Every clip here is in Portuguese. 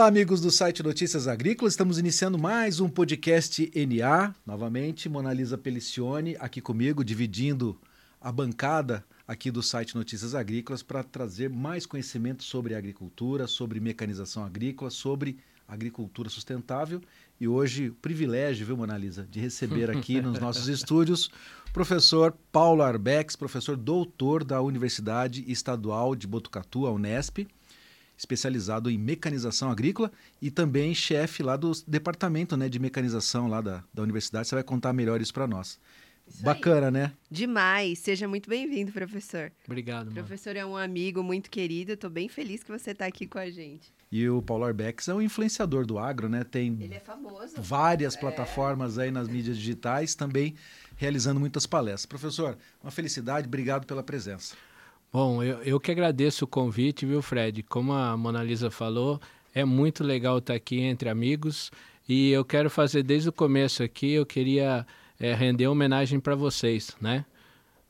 Olá, amigos do site Notícias Agrícolas. Estamos iniciando mais um podcast NA. Novamente, Monalisa Pelicione aqui comigo, dividindo a bancada aqui do site Notícias Agrícolas para trazer mais conhecimento sobre agricultura, sobre mecanização agrícola, sobre agricultura sustentável. E hoje, o privilégio, viu, Monalisa, de receber aqui nos nossos estúdios o professor Paulo Arbex, professor doutor da Universidade Estadual de Botucatu, a Unesp especializado em mecanização agrícola e também chefe lá do departamento né, de mecanização lá da, da universidade. Você vai contar melhor isso para nós. Isso Bacana, aí. né? Demais. Seja muito bem-vindo, professor. Obrigado. O professor é um amigo muito querido. Estou bem feliz que você está aqui com a gente. E o Paulo Arbex é um influenciador do agro, né? Tem Ele é famoso. várias é. plataformas aí nas mídias digitais, também realizando muitas palestras. Professor, uma felicidade, obrigado pela presença. Bom, eu, eu que agradeço o convite, viu, Fred? Como a Mona Lisa falou, é muito legal estar aqui entre amigos e eu quero fazer desde o começo aqui, eu queria é, render homenagem para vocês, né?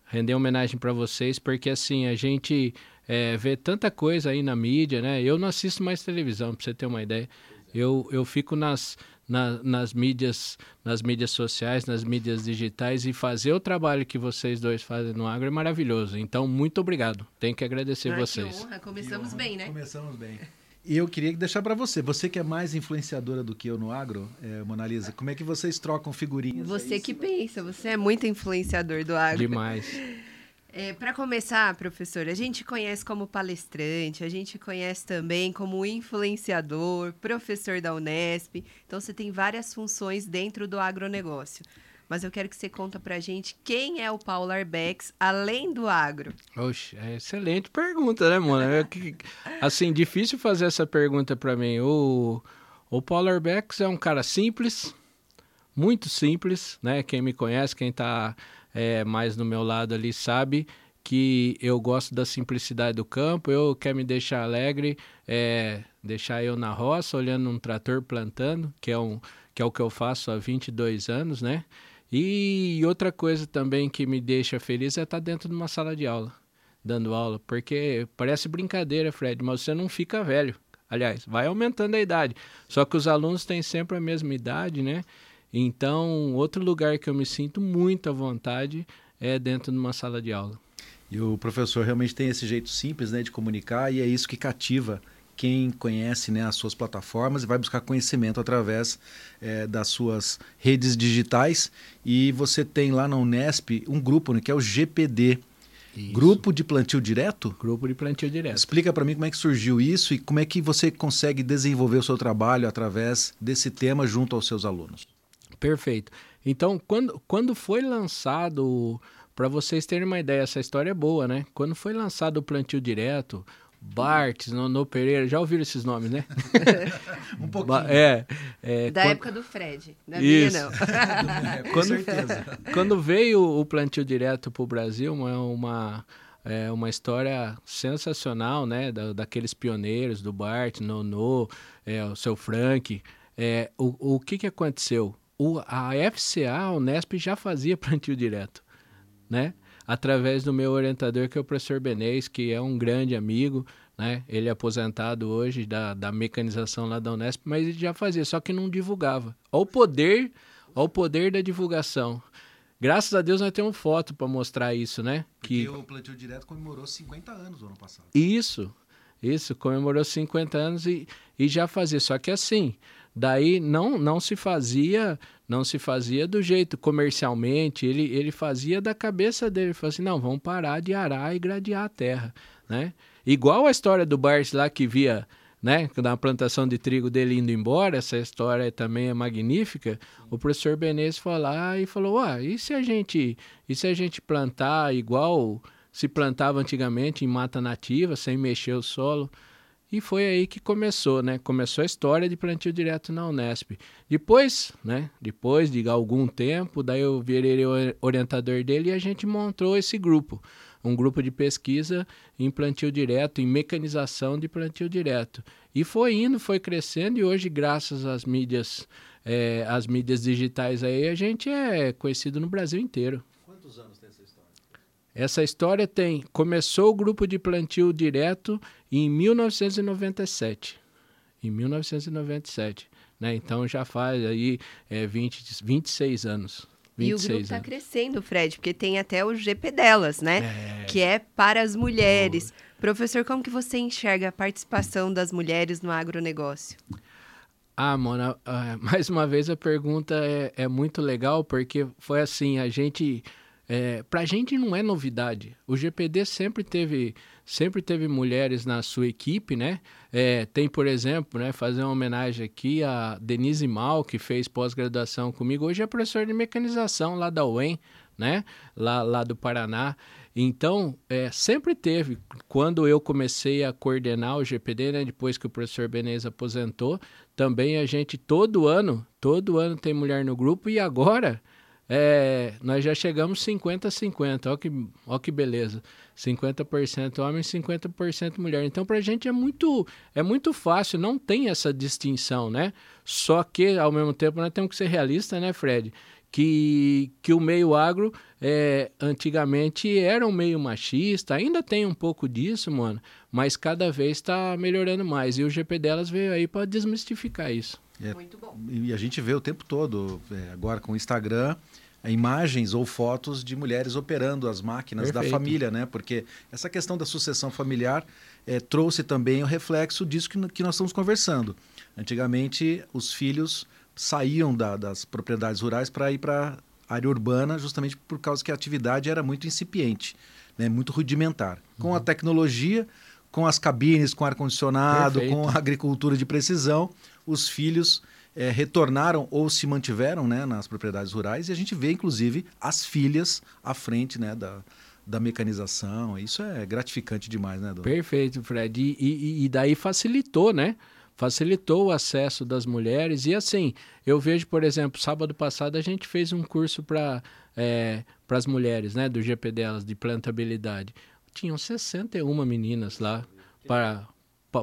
Render homenagem para vocês, porque assim, a gente é, vê tanta coisa aí na mídia, né? Eu não assisto mais televisão, para você ter uma ideia. Eu, eu fico nas, na, nas mídias nas mídias sociais, nas mídias digitais e fazer o trabalho que vocês dois fazem no agro é maravilhoso. Então, muito obrigado. Tenho que agradecer Ai, vocês. Que honra. Começamos honra. bem, né? Começamos bem. E eu queria deixar para você, você que é mais influenciadora do que eu no agro, é, Monalisa, como é que vocês trocam figurinhas? Você que pensa, você é muito influenciador do agro. Demais. É, Para começar, professor, a gente conhece como palestrante, a gente conhece também como influenciador, professor da Unesp. Então, você tem várias funções dentro do agronegócio. Mas eu quero que você conta para a gente quem é o Paulo Arbex, além do agro. Oxe, é excelente pergunta, né, mano? É assim, difícil fazer essa pergunta para mim. O, o Paulo Arbex é um cara simples, muito simples, né? Quem me conhece, quem está é, mais no meu lado ali sabe que eu gosto da simplicidade do campo, eu quero me deixar alegre, é, deixar eu na roça, olhando um trator plantando, que é, um, que é o que eu faço há 22 anos, né? E outra coisa também que me deixa feliz é estar dentro de uma sala de aula, dando aula, porque parece brincadeira, Fred, mas você não fica velho. Aliás, vai aumentando a idade. Só que os alunos têm sempre a mesma idade, né? Então, outro lugar que eu me sinto muito à vontade é dentro de uma sala de aula. E o professor realmente tem esse jeito simples né, de comunicar e é isso que cativa quem conhece né, as suas plataformas e vai buscar conhecimento através é, das suas redes digitais. E você tem lá na Unesp um grupo né, que é o GPD. Isso. Grupo de plantio direto? Grupo de plantio direto. Explica para mim como é que surgiu isso e como é que você consegue desenvolver o seu trabalho através desse tema junto aos seus alunos. Perfeito. Então, quando, quando foi lançado, para vocês terem uma ideia, essa história é boa, né? Quando foi lançado o plantio direto, Bart, Nono Pereira, já ouviram esses nomes, né? um pouquinho. É, é da quando... época do Fred, da Isso. minha não. Com certeza. Quando veio o plantio direto para o Brasil, uma, uma, é, uma história sensacional, né? Da, daqueles pioneiros, do Bart, Nono, é, o seu Frank. É, o, o que, que aconteceu? O, a FCA, a Unesp, já fazia plantio direto, né? Através do meu orientador, que é o professor Benês, que é um grande amigo, né? Ele é aposentado hoje da, da mecanização lá da Unesp, mas ele já fazia, só que não divulgava. Ao poder, ao poder da divulgação. Graças a Deus nós temos foto para mostrar isso, né? Porque que o plantio direto comemorou 50 anos no ano passado. Isso, isso, comemorou 50 anos e, e já fazia. Só que assim, Daí não, não se fazia, não se fazia do jeito comercialmente, ele, ele fazia da cabeça dele, ele falou assim, não, vamos parar de arar e gradear a terra, né? Igual a história do Bart lá que via, né, na plantação de trigo dele indo embora, essa história também é magnífica. O professor Benez foi lá e falou: "Ah, e se a gente, e se a gente plantar igual se plantava antigamente em mata nativa, sem mexer o solo?" E foi aí que começou, né? Começou a história de plantio direto na Unesp. Depois, né? Depois de algum tempo, daí eu virei orientador dele e a gente montou esse grupo. Um grupo de pesquisa em plantio direto, em mecanização de plantio direto. E foi indo, foi crescendo e hoje, graças às mídias, é, às mídias digitais aí, a gente é conhecido no Brasil inteiro. Quantos anos tem essa história? Essa história tem. Começou o grupo de plantio direto em 1997. em 1997. Né? Então já faz aí é, 20, 26 anos. 26 e o grupo está crescendo, Fred, porque tem até o GP delas, né? É. Que é para as mulheres. Professor, como que você enxerga a participação das mulheres no agronegócio? Ah, Mona, ah, mais uma vez a pergunta é, é muito legal, porque foi assim, a gente... É, pra gente não é novidade. O GPD sempre teve, sempre teve mulheres na sua equipe, né? É, tem, por exemplo, né, fazer uma homenagem aqui a Denise Mal, que fez pós-graduação comigo. Hoje é professora de mecanização lá da UEM, né? Lá, lá do Paraná. Então, é, sempre teve. Quando eu comecei a coordenar o GPD, né, depois que o professor Benez aposentou, também a gente, todo ano, todo ano tem mulher no grupo e agora é, nós já chegamos 50-50. Olha que, olha que beleza. 50% homem, 50% mulher. Então, para a gente é muito, é muito fácil, não tem essa distinção, né? Só que, ao mesmo tempo, nós temos que ser realistas, né, Fred? Que, que o meio agro é, antigamente era um meio machista, ainda tem um pouco disso, mano, mas cada vez está melhorando mais. E o GP delas veio aí para desmistificar isso. É, Muito bom. E a gente vê o tempo todo, é, agora com o Instagram, imagens ou fotos de mulheres operando as máquinas Perfeito. da família, né? Porque essa questão da sucessão familiar é, trouxe também o reflexo disso que, que nós estamos conversando. Antigamente, os filhos saíam da, das propriedades rurais para ir para a área urbana, justamente por causa que a atividade era muito incipiente, né? muito rudimentar. Com uhum. a tecnologia, com as cabines, com ar-condicionado, com a agricultura de precisão, os filhos é, retornaram ou se mantiveram né, nas propriedades rurais e a gente vê, inclusive, as filhas à frente né, da, da mecanização. Isso é gratificante demais, né, Dona? Perfeito, Fred. E, e, e, daí facilitou, né? Facilitou o acesso das mulheres. E assim, eu vejo, por exemplo, sábado passado a gente fez um curso para é, as mulheres, né, do GP delas, de plantabilidade. Tinham 61 meninas lá para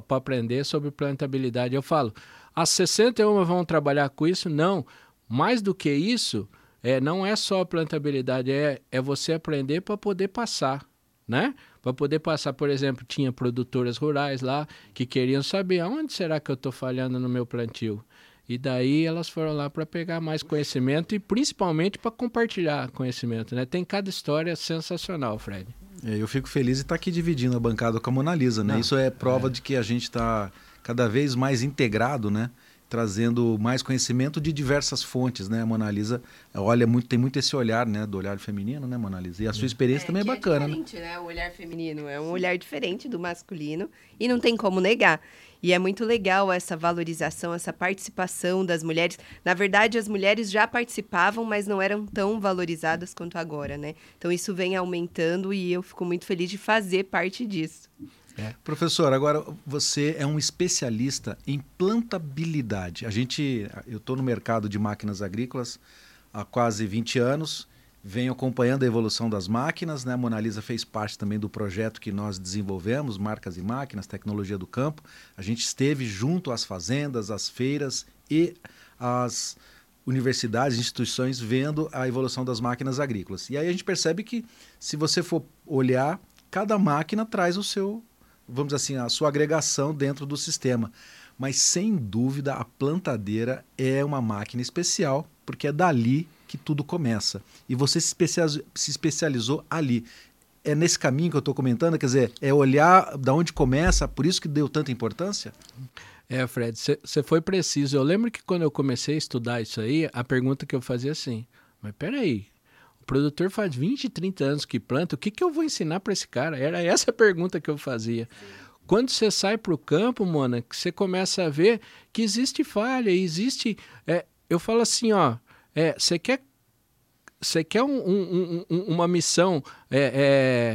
aprender sobre plantabilidade. Eu falo, as 61 vão trabalhar com isso? Não. Mais do que isso, é, não é só plantabilidade, é, é você aprender para poder passar, né? Para poder passar, por exemplo, tinha produtoras rurais lá que queriam saber aonde será que eu estou falhando no meu plantio. E daí elas foram lá para pegar mais conhecimento e principalmente para compartilhar conhecimento, né? Tem cada história sensacional, Fred. É, eu fico feliz de estar aqui dividindo a bancada com a Mona Lisa, né? Não, Isso é prova é. de que a gente está cada vez mais integrado, né? trazendo mais conhecimento de diversas fontes, né? A Mona Lisa olha muito, tem muito esse olhar, né, do olhar feminino, né, Mona Lisa? E a sua experiência é, também é bacana, é diferente, né? O olhar feminino é um olhar diferente do masculino e não tem como negar. E é muito legal essa valorização, essa participação das mulheres. Na verdade, as mulheres já participavam, mas não eram tão valorizadas quanto agora, né? Então isso vem aumentando e eu fico muito feliz de fazer parte disso. É. Professor, agora você é um especialista em plantabilidade. A gente, eu estou no mercado de máquinas agrícolas há quase 20 anos, venho acompanhando a evolução das máquinas. Né? A Mona Lisa fez parte também do projeto que nós desenvolvemos, Marcas e Máquinas, Tecnologia do Campo. A gente esteve junto às fazendas, às feiras e às universidades, instituições, vendo a evolução das máquinas agrícolas. E aí a gente percebe que, se você for olhar, cada máquina traz o seu vamos dizer assim, a sua agregação dentro do sistema. Mas sem dúvida a plantadeira é uma máquina especial, porque é dali que tudo começa. E você se especializou, se especializou ali. É nesse caminho que eu estou comentando, quer dizer, é olhar da onde começa, por isso que deu tanta importância? É, Fred, você foi preciso. Eu lembro que quando eu comecei a estudar isso aí, a pergunta que eu fazia assim, mas peraí, produtor faz 20, 30 anos que planta, o que, que eu vou ensinar para esse cara? Era essa a pergunta que eu fazia. Quando você sai para o campo, Mona, você começa a ver que existe falha, existe. É, eu falo assim, ó, é, você quer você quer um, um, um, uma missão é,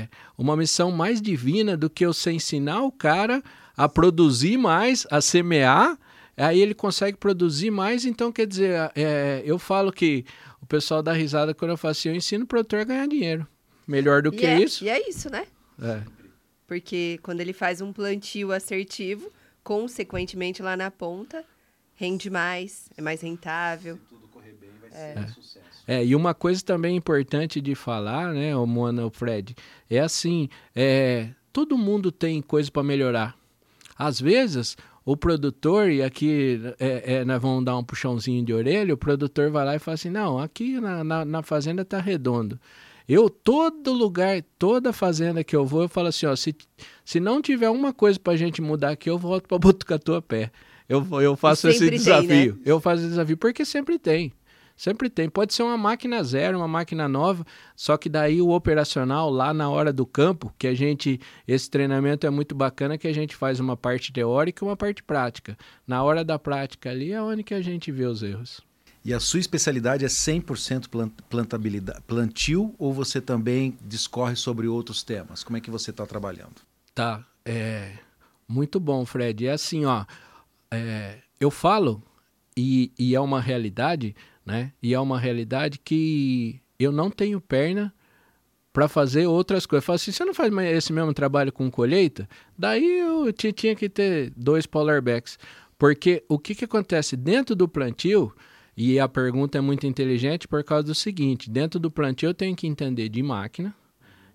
é, uma missão mais divina do que você ensinar o cara a produzir mais, a semear, aí ele consegue produzir mais. Então, quer dizer, é, eu falo que o pessoal dá risada quando eu faço assim, eu ensino o produtor a ganhar dinheiro. Melhor do e que é, isso. E é isso, né? É. Porque quando ele faz um plantio assertivo, consequentemente lá na ponta, rende mais, é mais rentável. Se tudo é. sucesso. É, e uma coisa também importante de falar, né, o Mona, o Fred, é assim, é, todo mundo tem coisa para melhorar. Às vezes, o produtor, e aqui é, é, nós vamos dar um puxãozinho de orelha, o produtor vai lá e fala assim, não, aqui na, na, na fazenda tá redondo. Eu, todo lugar, toda fazenda que eu vou, eu falo assim, ó, se, se não tiver uma coisa pra gente mudar aqui, eu volto pra Botucatu a pé. Eu, eu faço esse desafio. Tem, né? Eu faço esse desafio, porque sempre tem. Sempre tem. Pode ser uma máquina zero, uma máquina nova, só que daí o operacional lá na hora do campo, que a gente esse treinamento é muito bacana que a gente faz uma parte teórica e uma parte prática. Na hora da prática ali é onde que a gente vê os erros. E a sua especialidade é 100% plantabilidade, plantio ou você também discorre sobre outros temas? Como é que você está trabalhando? Tá, é muito bom, Fred. É assim, ó, é, eu falo e, e é uma realidade né? E é uma realidade que eu não tenho perna para fazer outras coisas. Eu falo assim, você não faz esse mesmo trabalho com colheita? Daí eu tinha que ter dois polerbacks. Porque o que, que acontece dentro do plantio, e a pergunta é muito inteligente por causa do seguinte, dentro do plantio eu tenho que entender de máquina,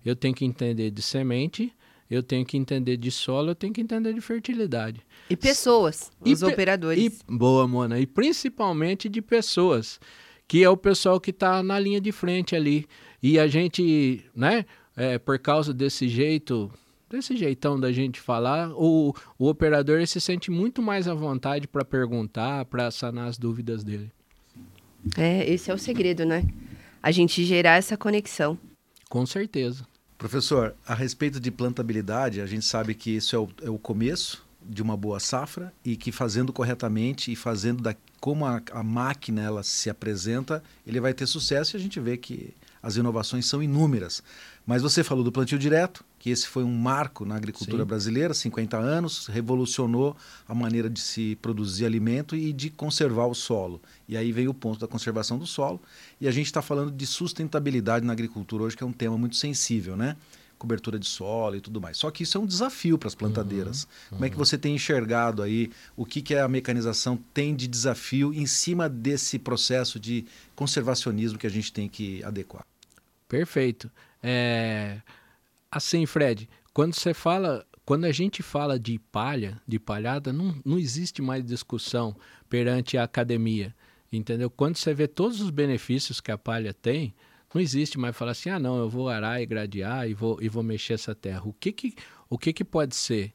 eu tenho que entender de semente, eu tenho que entender de solo, eu tenho que entender de fertilidade. E pessoas, e os operadores. E, boa, Mona. E principalmente de pessoas, que é o pessoal que está na linha de frente ali. E a gente, né, é, por causa desse jeito, desse jeitão da gente falar, o, o operador se sente muito mais à vontade para perguntar, para sanar as dúvidas dele. É, esse é o segredo, né? A gente gerar essa conexão. Com certeza. Professor, a respeito de plantabilidade, a gente sabe que isso é o, é o começo de uma boa safra e que fazendo corretamente e fazendo da, como a, a, máquina ela se apresenta, ele vai ter sucesso e a gente vê que as inovações são inúmeras. Mas você falou do plantio direto, que esse foi um marco na agricultura Sim. brasileira, 50 anos, revolucionou a maneira de se produzir alimento e de conservar o solo. E aí veio o ponto da conservação do solo. E a gente está falando de sustentabilidade na agricultura hoje, que é um tema muito sensível, né? Cobertura de solo e tudo mais. Só que isso é um desafio para as plantadeiras. Uhum, uhum. Como é que você tem enxergado aí o que, que a mecanização tem de desafio em cima desse processo de conservacionismo que a gente tem que adequar? Perfeito. É... Assim, Fred, quando você fala, quando a gente fala de palha, de palhada, não, não existe mais discussão perante a academia, entendeu? Quando você vê todos os benefícios que a palha tem, não existe mais falar assim, ah, não, eu vou arar e gradear e vou, e vou mexer essa terra. O que que, o que que pode ser?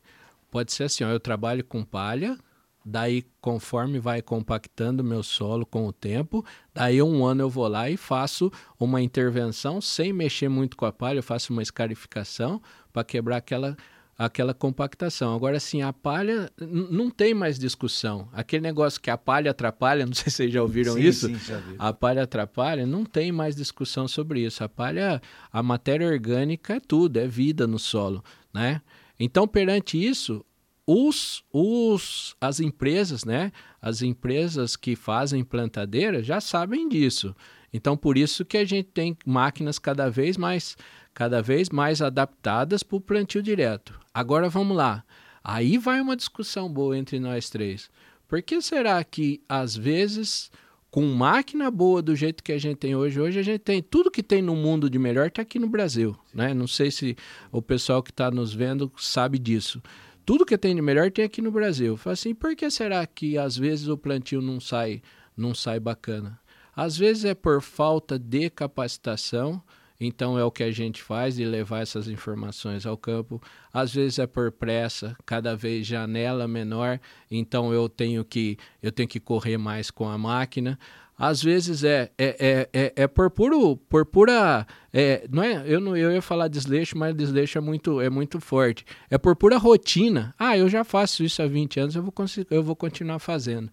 Pode ser assim, ó, eu trabalho com palha, Daí, conforme vai compactando meu solo com o tempo, daí um ano eu vou lá e faço uma intervenção sem mexer muito com a palha, eu faço uma escarificação para quebrar aquela, aquela compactação. Agora, sim, a palha não tem mais discussão. Aquele negócio que a palha atrapalha, não sei se vocês já ouviram sim, isso. Sim, já vi. A palha atrapalha, não tem mais discussão sobre isso. A palha, a matéria orgânica é tudo, é vida no solo, né? Então, perante isso, os, os, as empresas, né? As empresas que fazem plantadeira já sabem disso. Então, por isso que a gente tem máquinas cada vez mais, cada vez mais adaptadas para o plantio direto. Agora vamos lá. Aí vai uma discussão boa entre nós três. Por que será que às vezes com máquina boa do jeito que a gente tem hoje, hoje a gente tem tudo que tem no mundo de melhor está aqui no Brasil, né? Não sei se o pessoal que está nos vendo sabe disso tudo que tem de melhor tem aqui no Brasil. Fala assim, por que será que às vezes o plantio não sai, não sai bacana? Às vezes é por falta de capacitação, então é o que a gente faz de levar essas informações ao campo. Às vezes é por pressa, cada vez janela menor, então eu tenho que eu tenho que correr mais com a máquina às vezes é, é, é, é, é por, puro, por pura. É, não é, eu, não, eu ia falar desleixo, mas desleixo é muito, é muito forte. É por pura rotina. Ah, eu já faço isso há 20 anos, eu vou, eu vou continuar fazendo.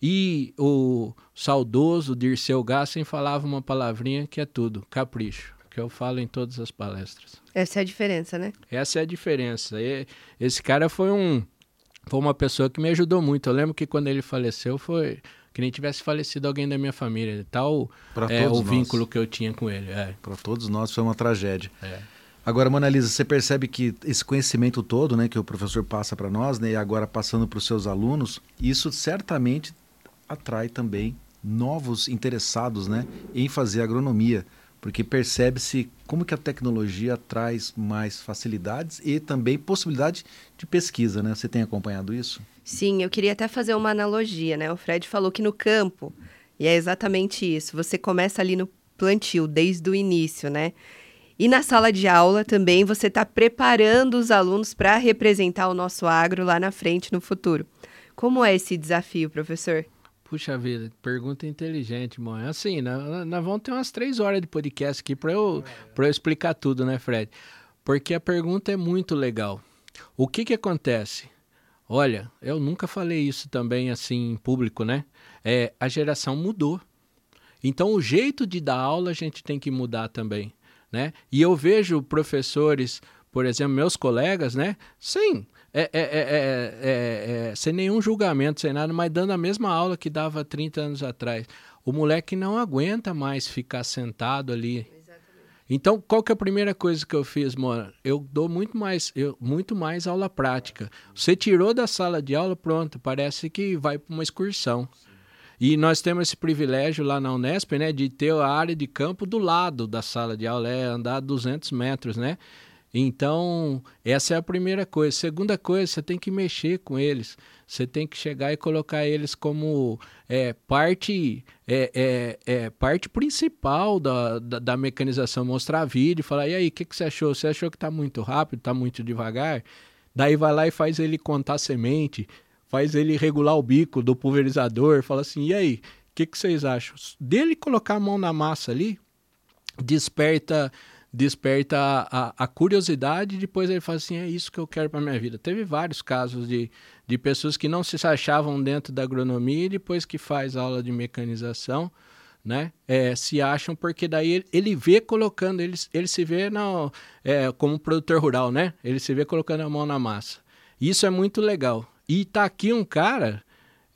E o saudoso Dirceu Gassen falava uma palavrinha que é tudo: capricho, que eu falo em todas as palestras. Essa é a diferença, né? Essa é a diferença. E, esse cara foi um. Foi uma pessoa que me ajudou muito. Eu lembro que quando ele faleceu foi que nem tivesse falecido alguém da minha família. Tal é, o vínculo que eu tinha com ele. É. Para todos nós foi uma tragédia. É. Agora, Mona Lisa, você percebe que esse conhecimento todo né, que o professor passa para nós, né, e agora passando para os seus alunos, isso certamente atrai também novos interessados né, em fazer agronomia. porque percebe-se como que a tecnologia traz mais facilidades e também possibilidade de pesquisa, né? Você tem acompanhado isso? Sim, eu queria até fazer uma analogia, né? O Fred falou que no campo, e é exatamente isso, você começa ali no plantio, desde o início, né? E na sala de aula também você está preparando os alunos para representar o nosso agro lá na frente, no futuro. Como é esse desafio, professor? Puxa vida, pergunta inteligente, mãe. Assim, nós, vamos ter umas três horas de podcast aqui para eu, eu explicar tudo, né, Fred? Porque a pergunta é muito legal. O que que acontece? Olha, eu nunca falei isso também assim em público, né? É, a geração mudou. Então, o jeito de dar aula a gente tem que mudar também, né? E eu vejo professores, por exemplo, meus colegas, né? Sim, é, é, é, é, sem nenhum julgamento, sem nada, mas dando a mesma aula que dava 30 anos atrás. O moleque não aguenta mais ficar sentado ali. Então, qual que é a primeira coisa que eu fiz, Mona? Eu dou muito mais, eu, muito mais aula prática. Você tirou da sala de aula, pronto, parece que vai para uma excursão. E nós temos esse privilégio lá na Unesp, né, de ter a área de campo do lado da sala de aula, é andar 200 metros, né? Então, essa é a primeira coisa. Segunda coisa, você tem que mexer com eles. Você tem que chegar e colocar eles como é, parte é, é, é, parte principal da, da, da, mecanização. Mostrar vídeo, falar, e aí, o que, que você achou? Você achou que está muito rápido, está muito devagar? Daí vai lá e faz ele contar semente, faz ele regular o bico do pulverizador, fala assim, e aí, o que, que vocês acham? Dele colocar a mão na massa ali, desperta desperta a, a, curiosidade e depois ele fala assim, é isso que eu quero para minha vida. Teve vários casos de, de pessoas que não se achavam dentro da agronomia e depois que faz aula de mecanização, né, é, se acham porque daí ele, ele vê colocando, ele, ele se vê no, é, como produtor rural, né? Ele se vê colocando a mão na massa. Isso é muito legal. E tá aqui um cara,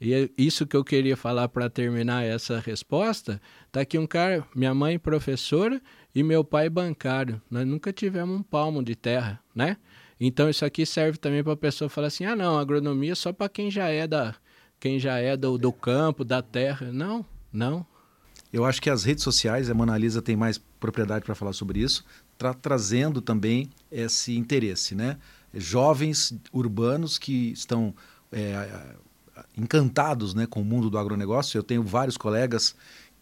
e é isso que eu queria falar para terminar essa resposta, tá aqui um cara, minha mãe professora, e meu pai bancário. Nós nunca tivemos um palmo de terra, né? Então isso aqui serve também para a pessoa falar assim: "Ah, não, agronomia é só para quem já é da quem já é do, do campo, da terra". Não, não. Eu acho que as redes sociais, a Mona Lisa tem mais propriedade para falar sobre isso, tra trazendo também esse interesse, né? Jovens urbanos que estão é, encantados né, com o mundo do agronegócio. Eu tenho vários colegas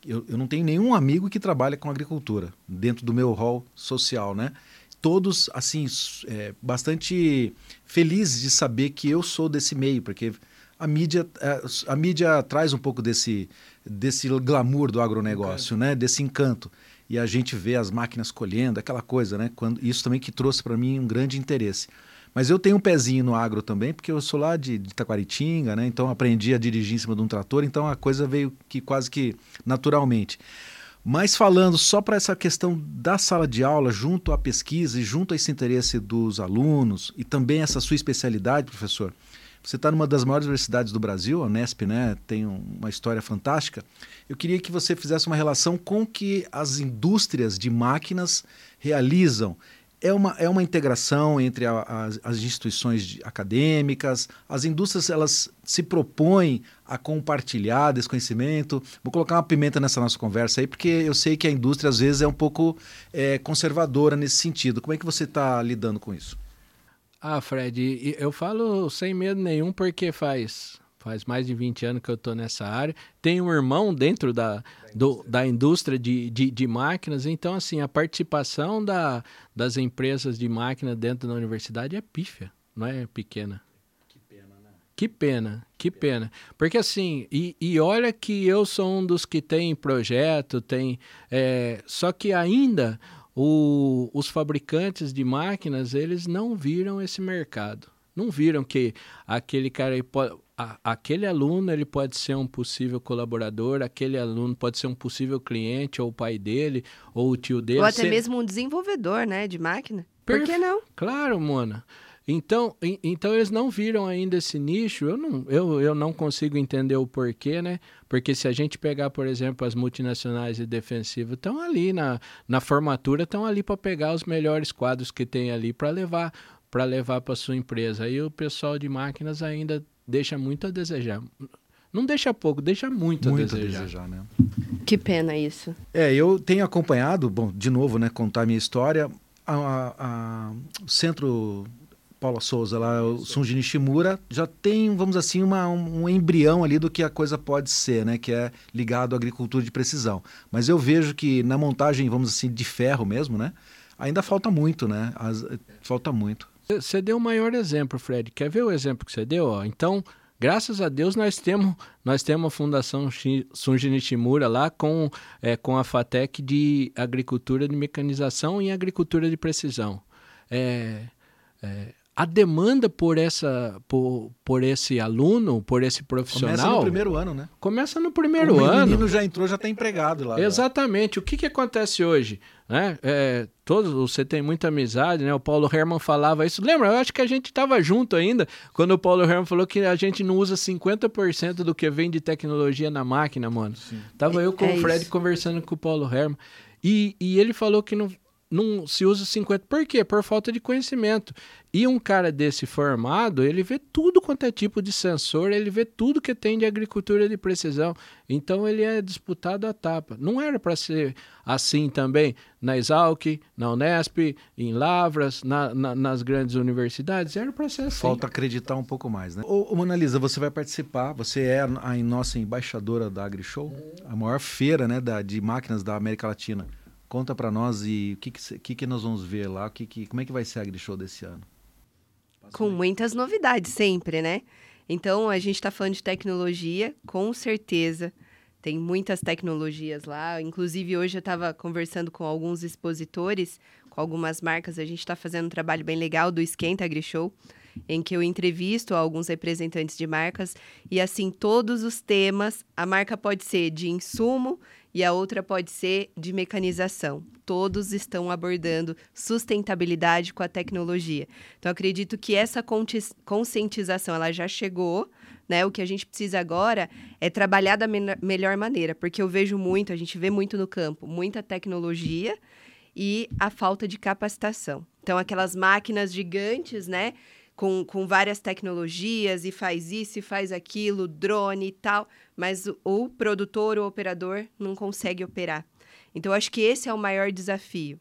eu, eu não tenho nenhum amigo que trabalha com agricultura dentro do meu rol social, né? Todos, assim, é, bastante felizes de saber que eu sou desse meio, porque a mídia, é, a mídia traz um pouco desse, desse glamour do agronegócio, né? Desse encanto. E a gente vê as máquinas colhendo, aquela coisa, né? Quando, isso também que trouxe para mim um grande interesse. Mas eu tenho um pezinho no agro também, porque eu sou lá de, de Taquaritinga, né? Então aprendi a dirigir em cima de um trator, então a coisa veio que quase que naturalmente. Mas falando só para essa questão da sala de aula, junto à pesquisa e junto a esse interesse dos alunos e também essa sua especialidade, professor. Você está numa das maiores universidades do Brasil, a Unesp, né? Tem uma história fantástica. Eu queria que você fizesse uma relação com o que as indústrias de máquinas realizam é uma, é uma integração entre a, as, as, instituições acadêmicas, as indústrias elas se propõem a compartilhar desse conhecimento. Vou colocar uma pimenta nessa nossa conversa aí, porque eu sei que a indústria às vezes é um pouco é, conservadora nesse sentido. Como é que você está lidando com isso? Ah, Fred, eu falo sem medo nenhum porque faz faz mais de 20 anos que eu estou nessa área. Tenho um irmão dentro da, do, da indústria de, de, de, máquinas, então, assim, a participação da, das empresas de máquina dentro da universidade é pífia, não é pequena. Que pena, né? Que pena, que pena. Porque assim, e, e olha que eu sou um dos que tem projeto, tem. É, só que ainda o, os fabricantes de máquinas, eles não viram esse mercado. Não viram que aquele cara pode, a, aquele aluno ele pode ser um possível colaborador, aquele aluno pode ser um possível cliente, ou o pai dele, ou o tio dele. Ou até ser... mesmo um desenvolvedor, né, de máquina. Perfe... Por que não? Claro, Mona. Então, então eles não viram ainda esse nicho. Eu não, eu, eu não consigo entender o porquê, né? Porque se a gente pegar, por exemplo, as multinacionais e defensivas, estão ali na, na formatura, estão ali para pegar os melhores quadros que tem ali para levar para levar para sua empresa. Aí o pessoal de máquinas ainda deixa muito a desejar. Não deixa pouco, deixa muito, muito a desejar. A desejar né? Que pena isso. É, eu tenho acompanhado, bom, de novo, né, contar a minha história, a, a, a, o Centro Paula Souza, lá, o Sunji Nishimura, já tem, vamos assim, uma, um, um, embrião ali do que a coisa pode ser, né? Que é ligado à agricultura de precisão. Mas eu vejo que na montagem, vamos assim, de ferro mesmo, né? Ainda falta muito, né? As, falta muito. Você deu o maior exemplo, Fred. Quer ver o exemplo que você deu? Então, graças a Deus, nós temos, nós temos a Fundação Sunji Nishimura lá com, é, com a FATEC de Agricultura de Mecanização e Agricultura de Precisão. É, é, a demanda por essa por, por esse aluno, por esse profissional. Começa no primeiro ano, né? Começa no primeiro o ano. O menino já entrou, já está empregado lá. Exatamente. Já. O que, que acontece hoje? Né? É, todos você tem muita amizade, né? O Paulo Herman falava isso. Lembra? Eu acho que a gente estava junto ainda quando o Paulo Herman falou que a gente não usa 50% do que vem de tecnologia na máquina, mano. Sim. Tava eu com é o Fred isso. conversando com o Paulo Herman. E, e ele falou que não, não se usa 50. Por quê? Por falta de conhecimento. E um cara desse formado, ele vê tudo quanto é tipo de sensor, ele vê tudo que tem de agricultura de precisão. Então ele é disputado a tapa. Não era para ser assim também na Exalc, na Unesp, em Lavras, na, na, nas grandes universidades. Era para ser assim. Falta acreditar um pouco mais, né? Ô, ô Mona Lisa, você vai participar, você é a, a nossa embaixadora da AgriShow, a maior feira né, da, de máquinas da América Latina. Conta para nós e o que, que, que, nós vamos ver lá, que, que, como é que vai ser a AgriShow desse ano? Com muitas novidades sempre, né? Então, a gente está falando de tecnologia, com certeza. Tem muitas tecnologias lá. Inclusive, hoje eu estava conversando com alguns expositores, com algumas marcas. A gente está fazendo um trabalho bem legal do Esquenta AgriShow. Show em que eu entrevisto alguns representantes de marcas e assim todos os temas, a marca pode ser de insumo e a outra pode ser de mecanização. Todos estão abordando sustentabilidade com a tecnologia. Então acredito que essa conscientização ela já chegou, né? O que a gente precisa agora é trabalhar da me melhor maneira, porque eu vejo muito, a gente vê muito no campo, muita tecnologia e a falta de capacitação. Então aquelas máquinas gigantes, né? Com, com várias tecnologias e faz isso e faz aquilo, drone e tal, mas o, o produtor, o operador, não consegue operar. Então, acho que esse é o maior desafio.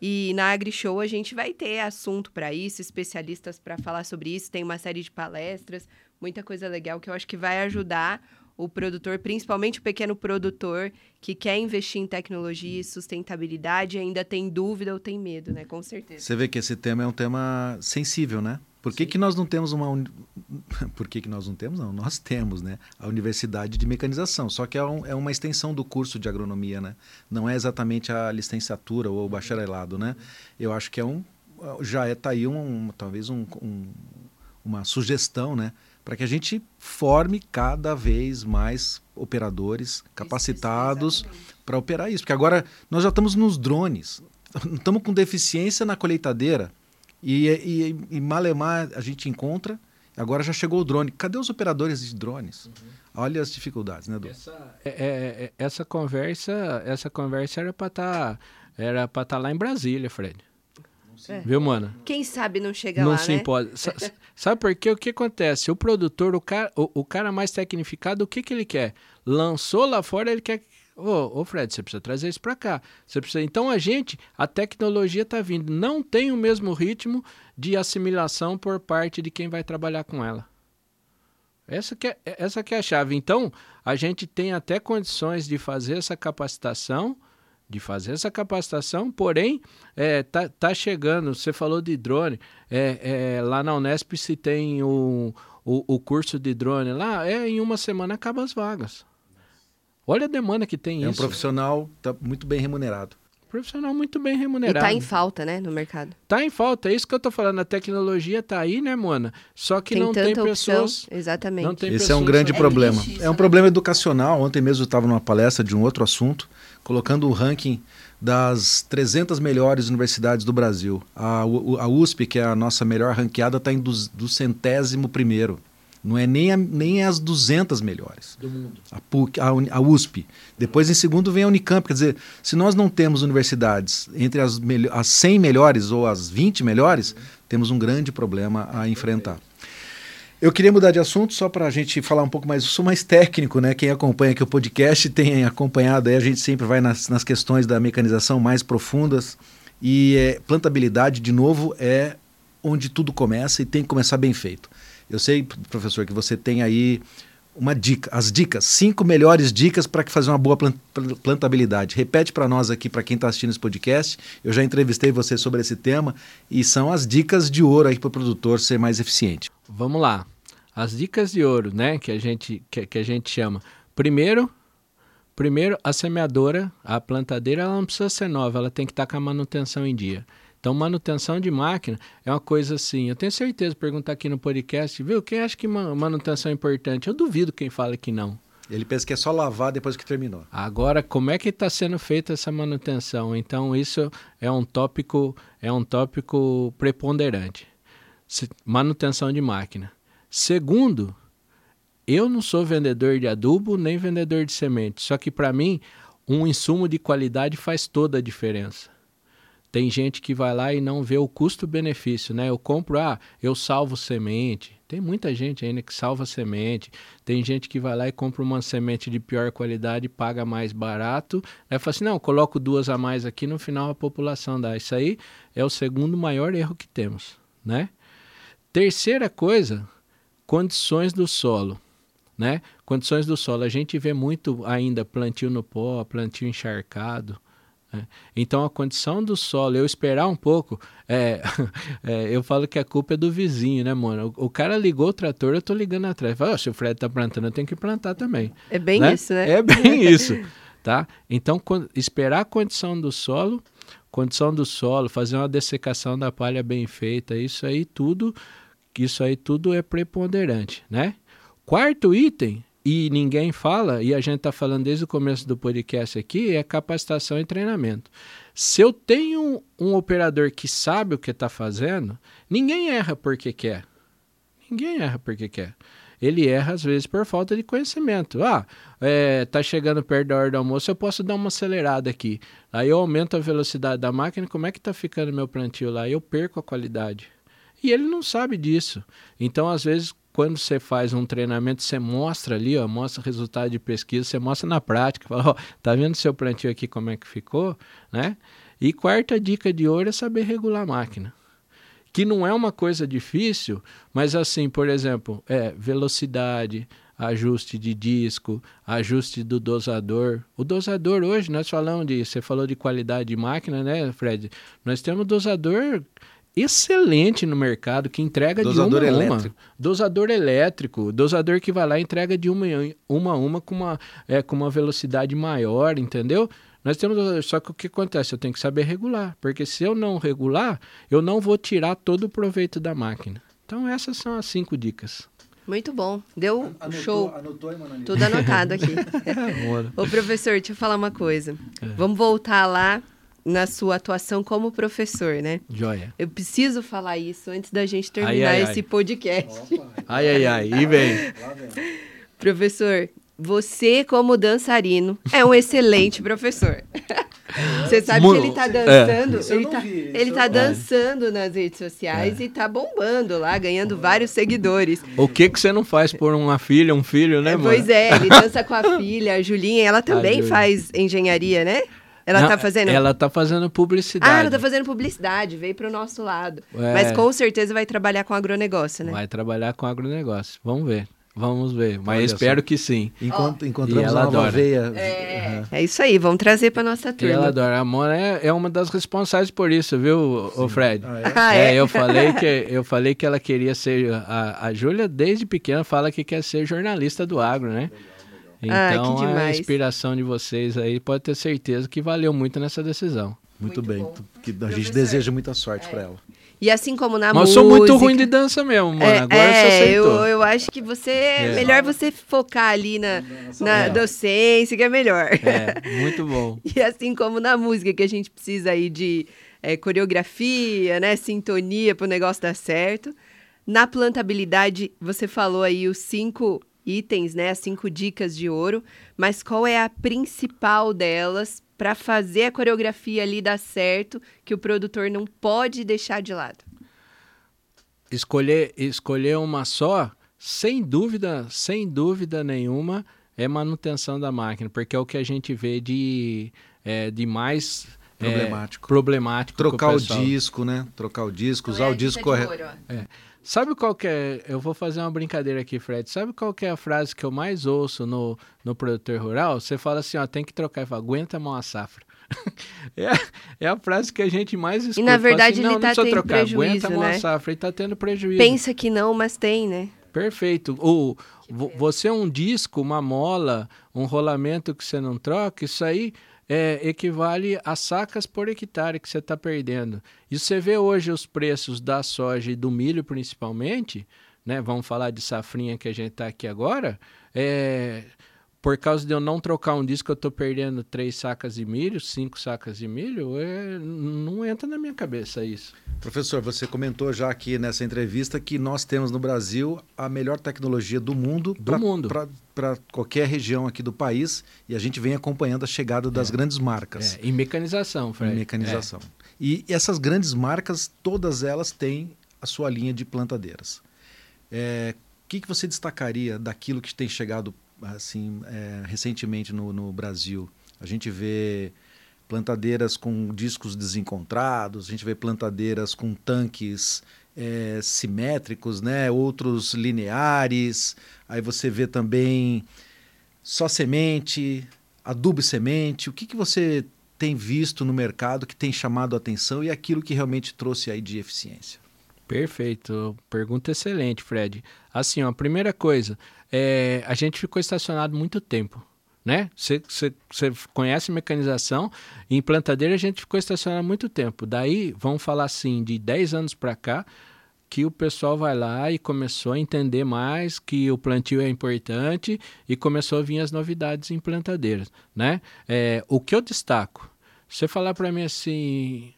E na AgriShow a gente vai ter assunto para isso, especialistas para falar sobre isso, tem uma série de palestras, muita coisa legal que eu acho que vai ajudar o produtor, principalmente o pequeno produtor que quer investir em tecnologia e sustentabilidade, ainda tem dúvida ou tem medo, né? Com certeza. Você vê que esse tema é um tema sensível, né? Por que, que nós não temos uma. Un... Por que, que nós não temos? Não, nós temos, né? A Universidade de Mecanização. Só que é, um, é uma extensão do curso de agronomia, né? Não é exatamente a licenciatura ou o bacharelado, né? Eu acho que é um. Já é tá aí um, um talvez um, um, uma sugestão, né? Para que a gente forme cada vez mais operadores capacitados para operar isso. Porque agora nós já estamos nos drones. Estamos com deficiência na colheitadeira e, e, e Malemar a gente encontra. Agora já chegou o drone. Cadê os operadores de drones? Uhum. Olha as dificuldades, né, Edu? Essa, é, é, é essa conversa, essa conversa era para estar tá, era para estar tá lá em Brasília, Fred. É. Viu, mano? Quem sabe não chega não lá, se né? Pode. Sabe por quê? O que acontece? O produtor, o cara, o, o cara mais tecnificado, o que, que ele quer? Lançou lá fora, ele quer Ô, Fred, você precisa trazer isso para cá. Você precisa... Então a gente, a tecnologia está vindo, não tem o mesmo ritmo de assimilação por parte de quem vai trabalhar com ela. Essa que, é, essa que é a chave. Então, a gente tem até condições de fazer essa capacitação, de fazer essa capacitação, porém, é, tá, tá chegando, você falou de drone, é, é, lá na Unesp se tem o, o, o curso de drone lá, é em uma semana acaba as vagas. Olha a demanda que tem é isso. É um profissional tá muito bem remunerado. Profissional muito bem remunerado. E tá em falta, né, no mercado. Tá em falta, é isso que eu tô falando. A tecnologia tá aí, né, Mona? Só que tem não tem pessoas. Opção. Exatamente. Não tem Esse pessoas... é um grande é problema. é um problema educacional. Ontem mesmo eu estava numa palestra de um outro assunto, colocando o ranking das 300 melhores universidades do Brasil. A, a USP, que é a nossa melhor ranqueada, está em do, do centésimo primeiro. Não é nem, a, nem as 200 melhores. Do mundo. A, PUC, a, a, USP. Depois, em segundo, vem a Unicamp. Quer dizer, se nós não temos universidades entre as, as 100 melhores ou as 20 melhores, temos um grande problema a enfrentar. Eu queria mudar de assunto só para a gente falar um pouco mais. Eu sou mais técnico, né? Quem acompanha aqui o podcast tem acompanhado aí, a gente sempre vai nas, nas questões da mecanização mais profundas. E é, plantabilidade, de novo, é onde tudo começa e tem que começar bem feito. Eu sei, professor, que você tem aí uma dica, as dicas, cinco melhores dicas para fazer uma boa plantabilidade. Repete para nós aqui, para quem está assistindo esse podcast. Eu já entrevistei você sobre esse tema e são as dicas de ouro aí para o produtor ser mais eficiente. Vamos lá. As dicas de ouro, né, que a gente que, que a gente chama. Primeiro, primeiro a semeadora, a plantadeira, ela não precisa ser nova, ela tem que estar tá com a manutenção em dia. Então, manutenção de máquina é uma coisa assim. Eu tenho certeza, perguntar aqui no podcast, viu? Quem acha que manutenção é importante? Eu duvido quem fala que não. Ele pensa que é só lavar depois que terminou. Agora, como é que está sendo feita essa manutenção? Então, isso é um tópico, é um tópico preponderante. Manutenção de máquina. Segundo, eu não sou vendedor de adubo nem vendedor de semente. Só que para mim, um insumo de qualidade faz toda a diferença. Tem gente que vai lá e não vê o custo-benefício, né? Eu compro, ah, eu salvo semente. Tem muita gente ainda que salva semente. Tem gente que vai lá e compra uma semente de pior qualidade e paga mais barato. Aí fala assim: não, coloco duas a mais aqui, no final a população dá. Isso aí é o segundo maior erro que temos, né? Terceira coisa, condições do solo. Né? Condições do solo. A gente vê muito ainda plantio no pó, plantio encharcado. Né? Então a condição do solo, eu esperar um pouco, é, é, eu falo que a culpa é do vizinho, né, mano? O, o cara ligou o trator, eu tô ligando atrás. Fala, se o Fred tá plantando, eu tenho que plantar também. É bem né? isso, né? É bem isso, tá? Então esperar a condição do solo, condição do solo, fazer uma dessecação da palha bem feita, isso aí tudo, isso aí tudo é preponderante, né? Quarto item e ninguém fala, e a gente está falando desde o começo do podcast aqui, é capacitação e treinamento. Se eu tenho um, operador que sabe o que está fazendo, ninguém erra porque quer. Ninguém erra porque quer. Ele erra, às vezes, por falta de conhecimento. Ah, é, tá chegando perto da hora do almoço, eu posso dar uma acelerada aqui. Aí eu aumento a velocidade da máquina, como é que está ficando meu plantio lá? Eu perco a qualidade. E ele não sabe disso. Então, às vezes, quando você faz um treinamento, você mostra ali, ó, mostra resultado de pesquisa, você mostra na prática, fala, ó, tá vendo seu plantio aqui como é que ficou, né? E quarta dica de ouro é saber regular a máquina. Que não é uma coisa difícil, mas assim, por exemplo, é velocidade, ajuste de disco, ajuste do dosador. O dosador hoje, nós falamos de, você falou de qualidade de máquina, né, Fred? Nós temos dosador excelente no mercado que entrega dosador de uma a uma. Dosador elétrico, dosador que vai lá e entrega de uma uma, uma com uma é, com uma velocidade maior, entendeu? Nós temos só que o que acontece, eu tenho que saber regular, porque se eu não regular, eu não vou tirar todo o proveito da máquina. Então essas são as cinco dicas. Muito bom. Deu anotou, show. Anotou, Tudo anotado aqui. Ô, professor, deixa eu falar uma coisa. É. Vamos voltar lá na sua atuação como professor, né? Joia. Eu preciso falar isso antes da gente terminar ai, ai, esse ai. podcast. Opa, ai, ai, ai. E vem. Professor, você como dançarino é um excelente professor. Você sabe que ele está é. dançando, é. ele está ele tá dançando nas redes sociais é. e está bombando lá, ganhando vários seguidores. O que que você não faz por uma filha, um filho, né, é, mano? Pois é, ele dança com a filha, a Julinha, ela também faz engenharia, né? Ela está fazendo. Ela tá fazendo publicidade. Ah, ela tá fazendo publicidade, veio para o nosso lado. É. Mas com certeza vai trabalhar com agronegócio, né? Vai trabalhar com agronegócio. Vamos ver. Vamos ver, mas Olha espero só. que sim. Encont oh. Encontramos uma nova veia. É. Uhum. é isso aí, vamos trazer para nossa turma. E ela adora. A Mona é, é, uma das responsáveis por isso, viu, o Fred? Ah, é? Ah, é? é? eu falei que eu falei que ela queria ser a, a Júlia desde pequena fala que quer ser jornalista do agro, né? Então, ah, a inspiração de vocês aí pode ter certeza que valeu muito nessa decisão. Muito, muito bem. Bom. Que a gente deseja muita sorte é. para ela. E assim como na Mas música... Mas eu sou muito ruim de dança mesmo, mano. É, Agora é, você aceitou. Eu, eu acho que você... É melhor você focar ali na, na é. docência, que é melhor. É, muito bom. e assim como na música, que a gente precisa aí de é, coreografia, né? Sintonia para o negócio dar certo. Na plantabilidade, você falou aí os cinco itens, né? As cinco dicas de ouro. Mas qual é a principal delas para fazer a coreografia ali dar certo, que o produtor não pode deixar de lado? Escolher, escolher uma só sem dúvida, sem dúvida nenhuma, é manutenção da máquina, porque é o que a gente vê de, é, de mais problemático. É, problemático Trocar o, disco, né? Trocar o disco, usar é o disco correto. É. Sabe qual que é? Eu vou fazer uma brincadeira aqui, Fred. Sabe qual que é a frase que eu mais ouço no, no produtor rural? Você fala assim, ó, tem que trocar. Fala, aguenta a mão a safra. é, é, a frase que a gente mais escuta. E na verdade assim, ele está tendo trocar, prejuízo, aguenta mão né? a safra. Ele está tendo prejuízo. Pensa que não, mas tem, né? Perfeito. O, você é um disco, uma mola, um rolamento que você não troca, isso aí é, equivale a sacas por hectare que você está perdendo. E você vê hoje os preços da soja e do milho, principalmente, né? Vamos falar de safrinha que a gente está aqui agora. É, por causa de eu não trocar um disco, eu estou perdendo três sacas de milho, cinco sacas de milho, é, não entra na minha cabeça isso. Professor, você comentou já aqui nessa entrevista que nós temos no Brasil a melhor tecnologia do mundo para qualquer região aqui do país e a gente vem acompanhando a chegada das é. grandes marcas. É. E mecanização, Fred. E mecanização. É. E essas grandes marcas, todas elas têm a sua linha de plantadeiras. É, o que, que você destacaria daquilo que tem chegado assim é, recentemente no, no Brasil? A gente vê plantadeiras com discos desencontrados, a gente vê plantadeiras com tanques é, simétricos, né? outros lineares, aí você vê também só semente, adubo e semente. O que, que você tem visto no mercado que tem chamado a atenção e aquilo que realmente trouxe aí de eficiência? Perfeito, pergunta excelente, Fred. Assim, ó, a primeira coisa, é, a gente ficou estacionado muito tempo né? Você conhece mecanização, em plantadeira a gente ficou estacionado há muito tempo. Daí, vamos falar assim, de 10 anos para cá, que o pessoal vai lá e começou a entender mais que o plantio é importante e começou a vir as novidades em plantadeiras, né? É, o que eu destaco, você falar para mim assim,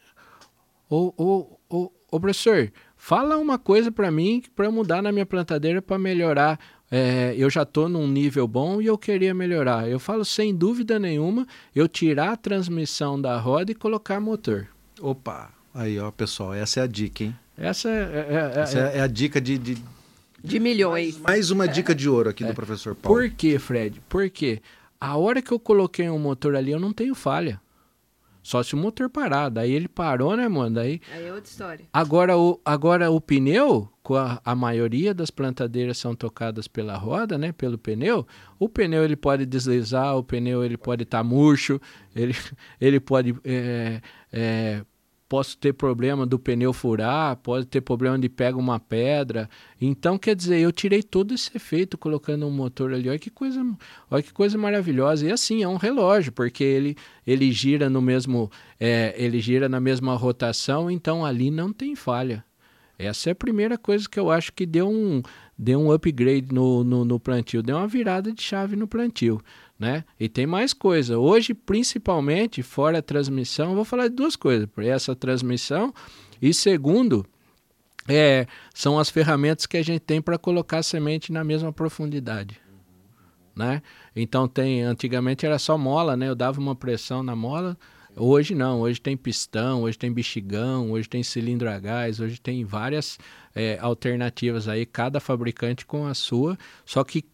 ô, ô, ô, ô professor, fala uma coisa para mim para mudar na minha plantadeira para melhorar é, eu já estou num nível bom e eu queria melhorar. Eu falo sem dúvida nenhuma, eu tirar a transmissão da roda e colocar motor. Opa, aí ó, pessoal, essa é a dica, hein? Essa é, é, é essa é, é a dica de, de, de milhões. Mais, mais uma dica de ouro aqui do professor Paulo. Por quê, Fred? Porque a hora que eu coloquei um motor ali, eu não tenho falha. Só se o motor parar. Daí ele parou, né, mano? Daí, Aí é outra história. Agora o, agora o pneu, a, a maioria das plantadeiras são tocadas pela roda, né? Pelo pneu. O pneu ele pode deslizar, o pneu ele pode estar tá murcho, ele, ele pode é, é, posso ter problema do pneu furar, pode ter problema de pega uma pedra. Então, quer dizer, eu tirei todo esse efeito colocando um motor ali. Olha que coisa, olha que coisa maravilhosa. E assim, é um relógio, porque ele, ele gira no mesmo, é, ele gira na mesma rotação, então ali não tem falha. Essa é a primeira coisa que eu acho que deu um, deu um upgrade no, no, no plantio, deu uma virada de chave no plantio né? E tem mais coisa. Hoje, principalmente, fora a transmissão, vou falar de duas coisas. Essa transmissão e segundo, é, são as ferramentas que a gente tem para colocar a semente na mesma profundidade. Né? Então tem, antigamente era só mola, né? Eu dava uma pressão na mola. Hoje não, hoje tem pistão, hoje tem bexigão, hoje tem cilindro a gás, hoje tem várias é, alternativas aí, cada fabricante com a sua, só que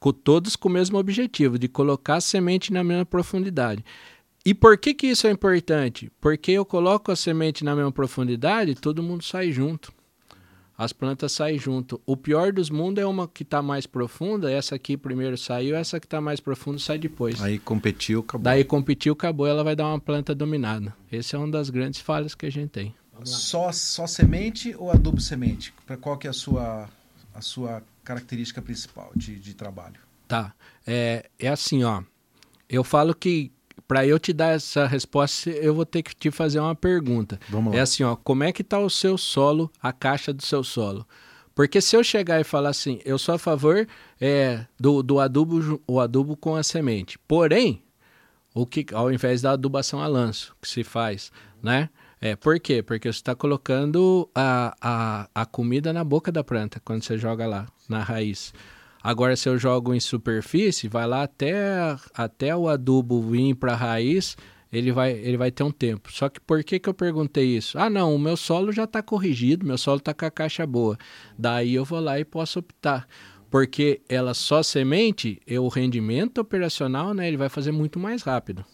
com todos com o mesmo objetivo, de colocar a semente na mesma profundidade. E por que, que isso é importante? Porque eu coloco a semente na mesma profundidade, todo mundo sai junto. As plantas saem junto. O pior dos mundos é uma que está mais profunda, essa aqui primeiro saiu, essa que está mais profunda sai depois. Aí competiu, acabou. Daí competiu, acabou, ela vai dar uma planta dominada. Essa é uma das grandes falhas que a gente tem. Só, só semente ou adubo semente? Para qual que é a sua, a sua característica principal de, de trabalho? Tá. É, é assim, ó. Eu falo que para eu te dar essa resposta, eu vou ter que te fazer uma pergunta. Vamos lá. É assim, ó, como é que está o seu solo, a caixa do seu solo? Porque se eu chegar e falar assim, eu sou a favor é, do, do adubo, o adubo com a semente. Porém, o que, ao invés da adubação a lanço, que se faz, né? É, por quê? Porque você está colocando a, a, a comida na boca da planta quando você joga lá, na raiz. Agora, se eu jogo em superfície, vai lá até, até o adubo vir para a raiz, ele vai, ele vai ter um tempo. Só que por que, que eu perguntei isso? Ah, não, o meu solo já está corrigido, meu solo está com a caixa boa. Daí eu vou lá e posso optar. porque ela só semente, o rendimento operacional, né, ele vai fazer muito mais rápido.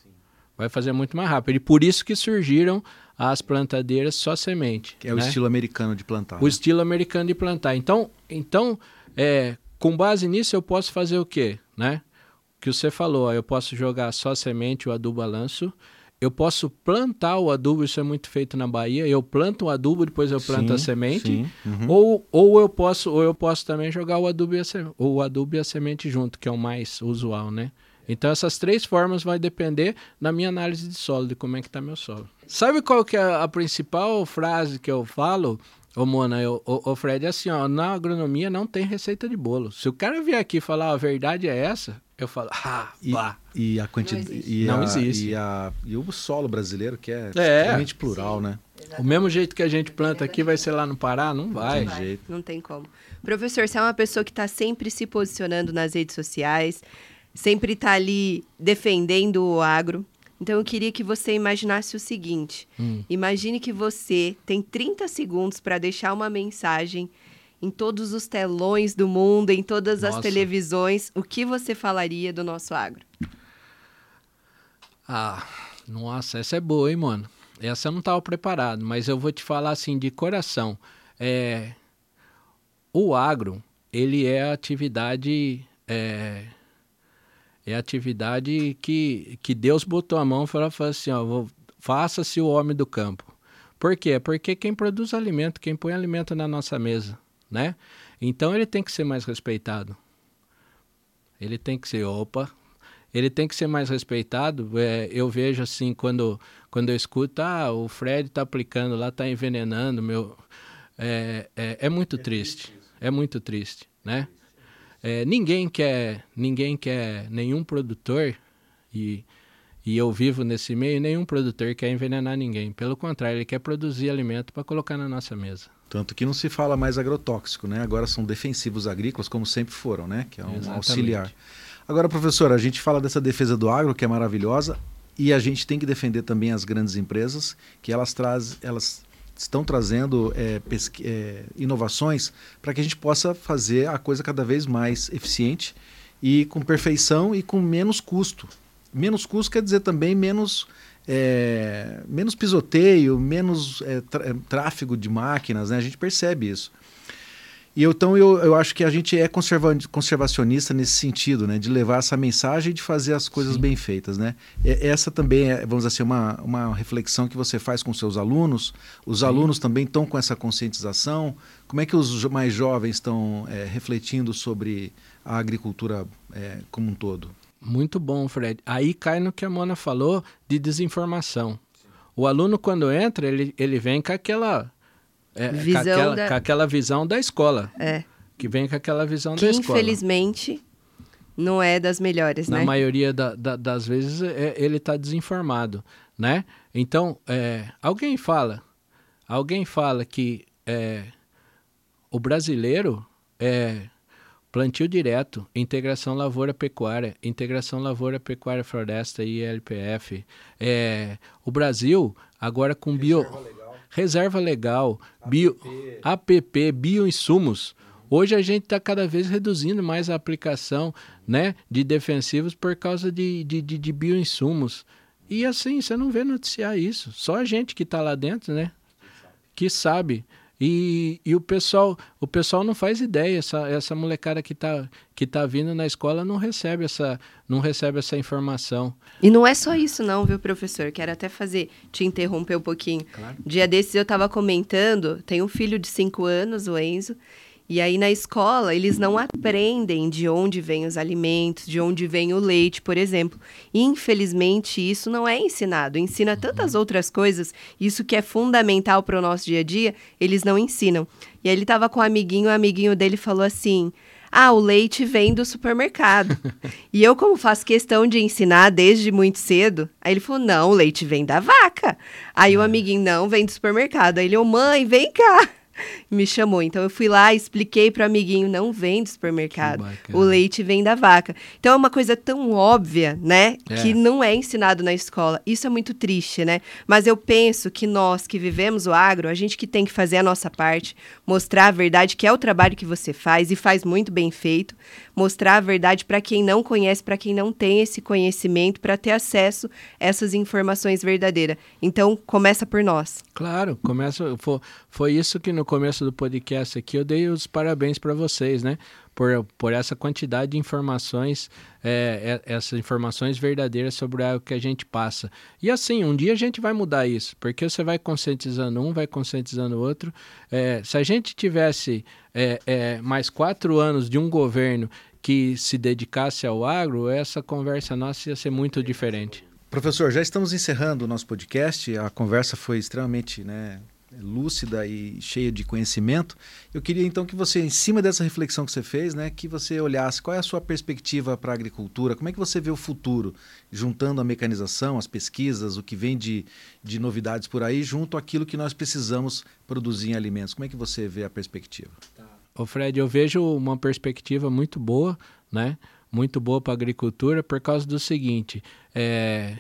Vai fazer muito mais rápido. E por isso que surgiram as plantadeiras só semente. Que é o né? estilo americano de plantar. O né? estilo americano de plantar. Então, então é, com base nisso, eu posso fazer o quê? Né? Que você falou, eu posso jogar só semente, o adubo balanço. Eu posso plantar o adubo, isso é muito feito na Bahia. Eu planto o adubo, depois eu planto sim, a semente. Sim, uhum. ou, ou, eu posso, ou eu posso também jogar o adubo, e a, o adubo e a semente junto, que é o mais usual, né? Então essas três formas vai depender da minha análise de solo, de como é que está meu solo. Sabe qual que é a principal frase que eu falo? Ô, Mona, eu, ô, ô Fred, é assim, ó, na agronomia não tem receita de bolo. Se o cara vier aqui falar a verdade é essa, eu falo, ah, e, pá. E a quantidade. Não existe. Não a, existe. E, a, e o solo brasileiro, que é, é. extremamente plural, Sim, né? Exatamente. O mesmo jeito que a gente planta aqui vai ser lá no Pará? Não vai. Não, vai. Jeito. não tem como. Professor, você é uma pessoa que está sempre se posicionando nas redes sociais, sempre está ali defendendo o agro. Então eu queria que você imaginasse o seguinte: hum. imagine que você tem 30 segundos para deixar uma mensagem em todos os telões do mundo, em todas Nossa. as televisões. O que você falaria do nosso agro? Ah, nossa, essa é boa, hein, mano? Essa eu não estava preparado, mas eu vou te falar assim de coração. É, o agro, ele é a atividade é, é atividade que, que Deus botou a mão e falou assim, faça-se o homem do campo. Por quê? Porque quem produz alimento, quem põe alimento na nossa mesa, né? Então ele tem que ser mais respeitado. Ele tem que ser, opa, ele tem que ser mais respeitado. É, eu vejo assim, quando, quando eu escuto, ah, o Fred está aplicando lá, está envenenando, meu... É, é, é muito triste, é muito triste, né? É, ninguém quer, ninguém quer, nenhum produtor, e, e eu vivo nesse meio, nenhum produtor quer envenenar ninguém. Pelo contrário, ele quer produzir alimento para colocar na nossa mesa. Tanto que não se fala mais agrotóxico, né? Agora são defensivos agrícolas, como sempre foram, né? Que é um Exatamente. auxiliar. Agora, professor, a gente fala dessa defesa do agro, que é maravilhosa, e a gente tem que defender também as grandes empresas, que elas trazem, elas estão trazendo é, é, inovações para que a gente possa fazer a coisa cada vez mais eficiente e com perfeição e com menos custo. Menos custo quer dizer também menos, é, menos pisoteio, menos é, é, tráfego de máquinas, né? a gente percebe isso. E eu, então eu, eu acho que a gente é conserva conservacionista nesse sentido, né? De levar essa mensagem e de fazer as coisas Sim. bem feitas, né? E, essa também é, vamos dizer assim, uma, uma reflexão que você faz com seus alunos. Os Sim. alunos também estão com essa conscientização. Como é que os mais jovens estão é, refletindo sobre a agricultura é, como um todo? Muito bom, Fred. Aí cai no que a Mona falou de desinformação. O aluno, quando entra, ele, ele vem com aquela é, visão com, aquela, da... com aquela visão da escola. É. Que vem com aquela visão que, da escola. infelizmente, não é das melhores, Na né? Na maioria da, da, das vezes, é, ele está desinformado, né? Então, é, alguém fala, alguém fala que é, o brasileiro é plantio direto, integração lavoura-pecuária, integração lavoura-pecuária-floresta e LPF. É, o Brasil, agora com bio reserva legal, bio, APP, bioinsumos. Hoje a gente está cada vez reduzindo mais a aplicação né, de defensivos por causa de, de, de, de bioinsumos. E assim, você não vê noticiar isso. Só a gente que está lá dentro, né? Que sabe. E, e o pessoal o pessoal não faz ideia essa, essa molecada que está que tá vindo na escola não recebe essa não recebe essa informação. E não é só isso não viu professor? Quero até fazer te interromper um pouquinho. Claro. dia desses eu estava comentando tem um filho de cinco anos o Enzo e aí na escola eles não aprendem de onde vêm os alimentos, de onde vem o leite, por exemplo. Infelizmente isso não é ensinado. Ensina tantas outras coisas, isso que é fundamental para o nosso dia a dia, eles não ensinam. E aí ele estava com um amiguinho, o amiguinho dele falou assim: ah, o leite vem do supermercado. e eu, como faço questão de ensinar desde muito cedo, aí ele falou: não, o leite vem da vaca. Aí o é. amiguinho, não, vem do supermercado. Aí ele, ô oh, mãe, vem cá. Me chamou. Então eu fui lá, expliquei para o amiguinho, não vem do supermercado. O leite vem da vaca. Então é uma coisa tão óbvia, né? É. Que não é ensinado na escola. Isso é muito triste, né? Mas eu penso que nós que vivemos o agro, a gente que tem que fazer a nossa parte, mostrar a verdade, que é o trabalho que você faz e faz muito bem feito, mostrar a verdade para quem não conhece, para quem não tem esse conhecimento, para ter acesso a essas informações verdadeiras. Então, começa por nós. Claro, começa. Foi, foi isso que no começo do podcast aqui eu dei os parabéns para vocês, né? Por, por essa quantidade de informações, é, é, essas informações verdadeiras sobre o que a gente passa. E assim, um dia a gente vai mudar isso, porque você vai conscientizando um, vai conscientizando o outro. É, se a gente tivesse é, é, mais quatro anos de um governo que se dedicasse ao agro, essa conversa nossa ia ser muito diferente. Professor, já estamos encerrando o nosso podcast. A conversa foi extremamente né, lúcida e cheia de conhecimento. Eu queria então que você, em cima dessa reflexão que você fez, né, que você olhasse qual é a sua perspectiva para a agricultura, como é que você vê o futuro, juntando a mecanização, as pesquisas, o que vem de, de novidades por aí, junto àquilo que nós precisamos produzir em alimentos. Como é que você vê a perspectiva? Ô Fred, eu vejo uma perspectiva muito boa, né? Muito boa para a agricultura por causa do seguinte, é,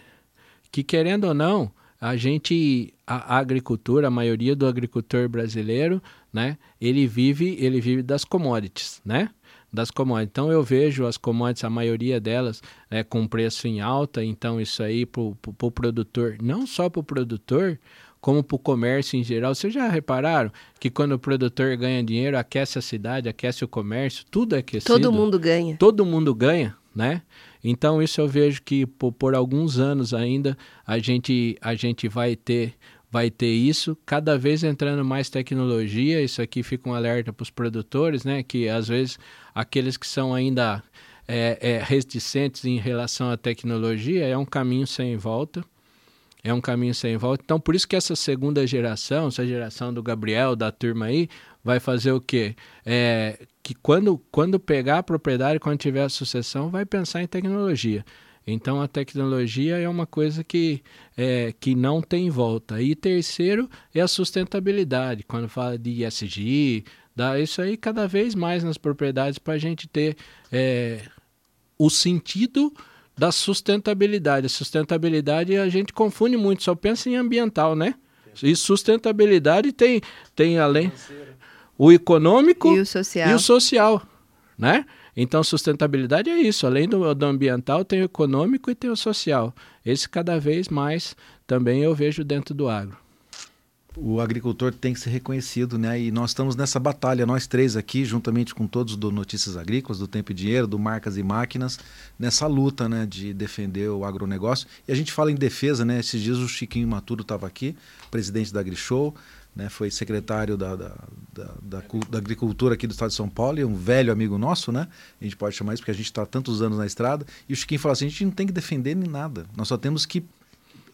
que querendo ou não, a gente, a, a, agricultura, a maioria do agricultor brasileiro, né? Ele vive, ele vive das commodities, né? Das commodities. Então eu vejo as commodities, a maioria delas, é, com preço em alta. Então isso aí para o pro produtor, não só para o produtor, como para o comércio em geral. Vocês já repararam que quando o produtor ganha dinheiro, aquece a cidade, aquece o comércio, tudo é aquecido. Todo mundo ganha. Todo mundo ganha, né? Então isso eu vejo que por, por alguns anos ainda a gente, a gente vai ter vai ter isso, cada vez entrando mais tecnologia, isso aqui fica um alerta para os produtores, né, que às vezes aqueles que são ainda é, é, reticentes em relação à tecnologia é um caminho sem volta, é um caminho sem volta. Então, por isso que essa segunda geração, essa geração do Gabriel, da turma aí, vai fazer o quê? É, que quando, quando pegar a propriedade, quando tiver a sucessão, vai pensar em tecnologia. Então, a tecnologia é uma coisa que, é, que não tem volta. E terceiro é a sustentabilidade. Quando fala de ISG, dá isso aí cada vez mais nas propriedades para a gente ter é, o sentido da sustentabilidade. A sustentabilidade a gente confunde muito, só pensa em ambiental, né? E sustentabilidade tem, tem além o econômico e o social, e o social né? Então, sustentabilidade é isso. Além do, do ambiental, tem o econômico e tem o social. Esse cada vez mais também eu vejo dentro do agro o agricultor tem que ser reconhecido, né? E nós estamos nessa batalha, nós três aqui, juntamente com todos do Notícias Agrícolas, do Tempo e Dinheiro, do Marcas e Máquinas, nessa luta, né, de defender o agronegócio. E a gente fala em defesa, né? Esses dias o Chiquinho Maturo estava aqui, presidente da AgriShow, né? Foi secretário da, da, da, da, da agricultura aqui do estado de São Paulo, e um velho amigo nosso, né? A gente pode chamar isso porque a gente está tantos anos na estrada. E o Chiquinho falou assim: a gente não tem que defender nem nada, nós só temos que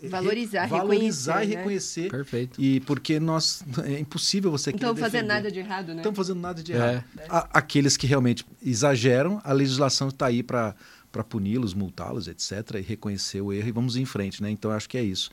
Valorizar, valorizar reconhecer, e reconhecer. Né? Perfeito. E porque nós é impossível você Não estão fazendo nada de errado, né? Estão fazendo nada de errado. É. aqueles que realmente exageram, a legislação está aí para para puni-los, multá-los, etc. E reconhecer o erro e vamos em frente, né? Então acho que é isso.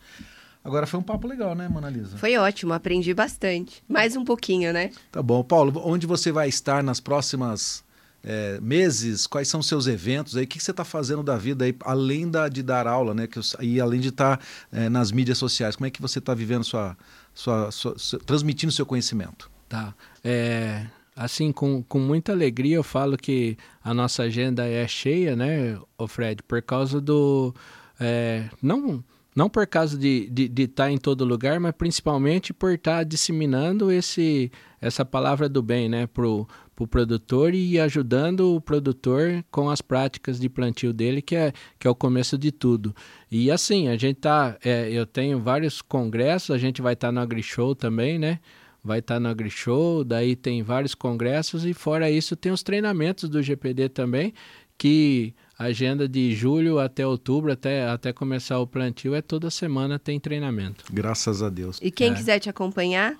Agora foi um papo legal, né, Monalisa? Foi ótimo, aprendi bastante. Mais um pouquinho, né? Tá bom. Paulo, onde você vai estar nas próximas é, meses, quais são os seus eventos aí, o que, você está fazendo da vida aí, além da, de dar aula, né? Que, e além de estar tá, é, nas mídias sociais, como é que você está vivendo sua, sua, sua, sua, transmitindo seu conhecimento? Tá. É, assim, com, com muita alegria eu falo que a nossa agenda é cheia, né, o Fred, por causa do. É, não não por causa de estar de, de tá em todo lugar, mas principalmente por estar tá disseminando esse, essa palavra do bem né, para o pro produtor e ajudando o produtor com as práticas de plantio dele, que é, que é o começo de tudo. E assim, a gente tá. É, eu tenho vários congressos, a gente vai estar tá no AgriShow também, né? Vai estar tá no AgriShow, daí tem vários congressos, e fora isso tem os treinamentos do GPD também, que agenda de julho até outubro, até, até começar o plantio, é toda semana tem treinamento. Graças a Deus. E quem é. quiser te acompanhar,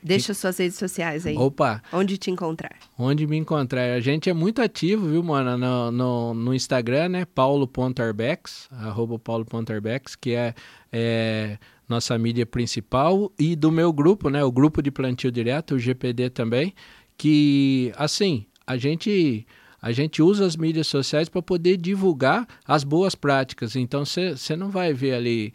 deixa suas redes sociais aí. Opa! Onde te encontrar? Onde me encontrar. A gente é muito ativo, viu, mano? No, no, no Instagram, né? paulo.arbex, arroba paulo.arbex, que é, é nossa mídia principal, e do meu grupo, né, o grupo de plantio direto, o GPD também, que assim, a gente a gente usa as mídias sociais para poder divulgar as boas práticas. Então você não vai ver ali,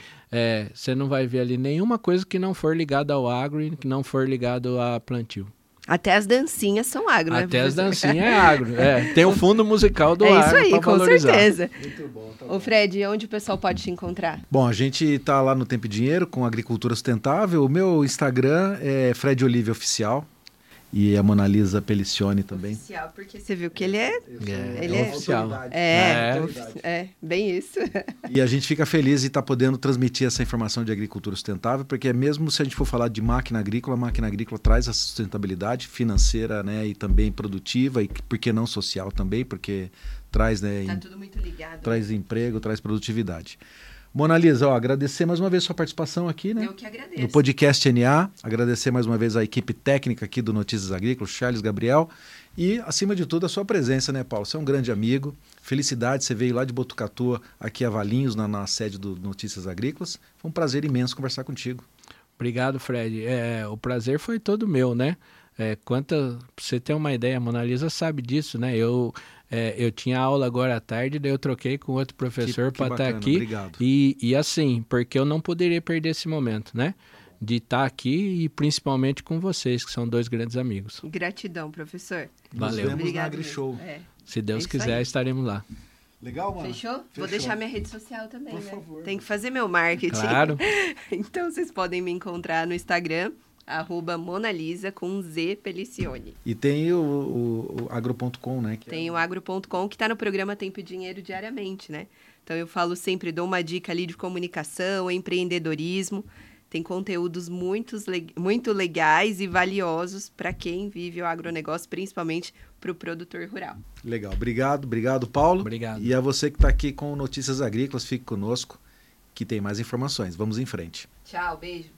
você é, não vai ver ali nenhuma coisa que não for ligada ao agro e que não for ligado a plantio. Até as dancinhas são agro, né? Até as dancinhas é agro. É, tem o fundo musical do é agro. É isso aí, com valorizar. certeza. Muito bom. Tá Ô, Fred, onde o pessoal pode te encontrar? Bom, a gente está lá no Tempo e Dinheiro com Agricultura Sustentável. O meu Instagram é Fred Olivia Oficial. E a Mona Lisa Pelicione também. Oficial, porque você viu que ele é. É, ele é é oficial. É, é, é, bem isso. E a gente fica feliz de estar tá podendo transmitir essa informação de agricultura sustentável, porque mesmo se a gente for falar de máquina agrícola, a máquina agrícola traz a sustentabilidade financeira né, e também produtiva, e por que não social também, porque traz. Né, tá tudo muito ligado. Traz emprego, traz produtividade. Mona Lisa, ó, agradecer mais uma vez sua participação aqui, né? Eu que agradeço. No podcast NA. Agradecer mais uma vez a equipe técnica aqui do Notícias Agrícolas, Charles Gabriel. E, acima de tudo, a sua presença, né, Paulo? Você é um grande amigo. Felicidade, você veio lá de Botucatu, aqui a Valinhos, na, na sede do Notícias Agrícolas. Foi um prazer imenso conversar contigo. Obrigado, Fred. É, o prazer foi todo meu, né? É, quanta, você ter uma ideia, a Mona Lisa sabe disso, né? Eu é, eu tinha aula agora à tarde, daí eu troquei com outro professor para estar tá aqui. Obrigado. E, e assim, porque eu não poderia perder esse momento, né? De estar tá aqui e principalmente com vocês, que são dois grandes amigos. Gratidão, professor. Valeu. Nos vemos na AgriShow. É. Se Deus é quiser, aí. estaremos lá. Legal, mano. Fechou? Fechou? Vou deixar minha rede social também, Por né? favor. Tem que fazer meu marketing. Claro. então vocês podem me encontrar no Instagram, arroba Monalisa com Z Pelicione. E tem o, o, o agro.com, né? tem é... o agro.com que está no programa Tempo e Dinheiro diariamente, né? Então eu falo sempre, dou uma dica ali de comunicação, empreendedorismo. Tem conteúdos muito, muito legais e valiosos para quem vive o agronegócio, principalmente para o produtor rural. Legal. Obrigado, obrigado, Paulo. Obrigado. E a você que está aqui com Notícias Agrícolas, fique conosco, que tem mais informações. Vamos em frente. Tchau, beijo.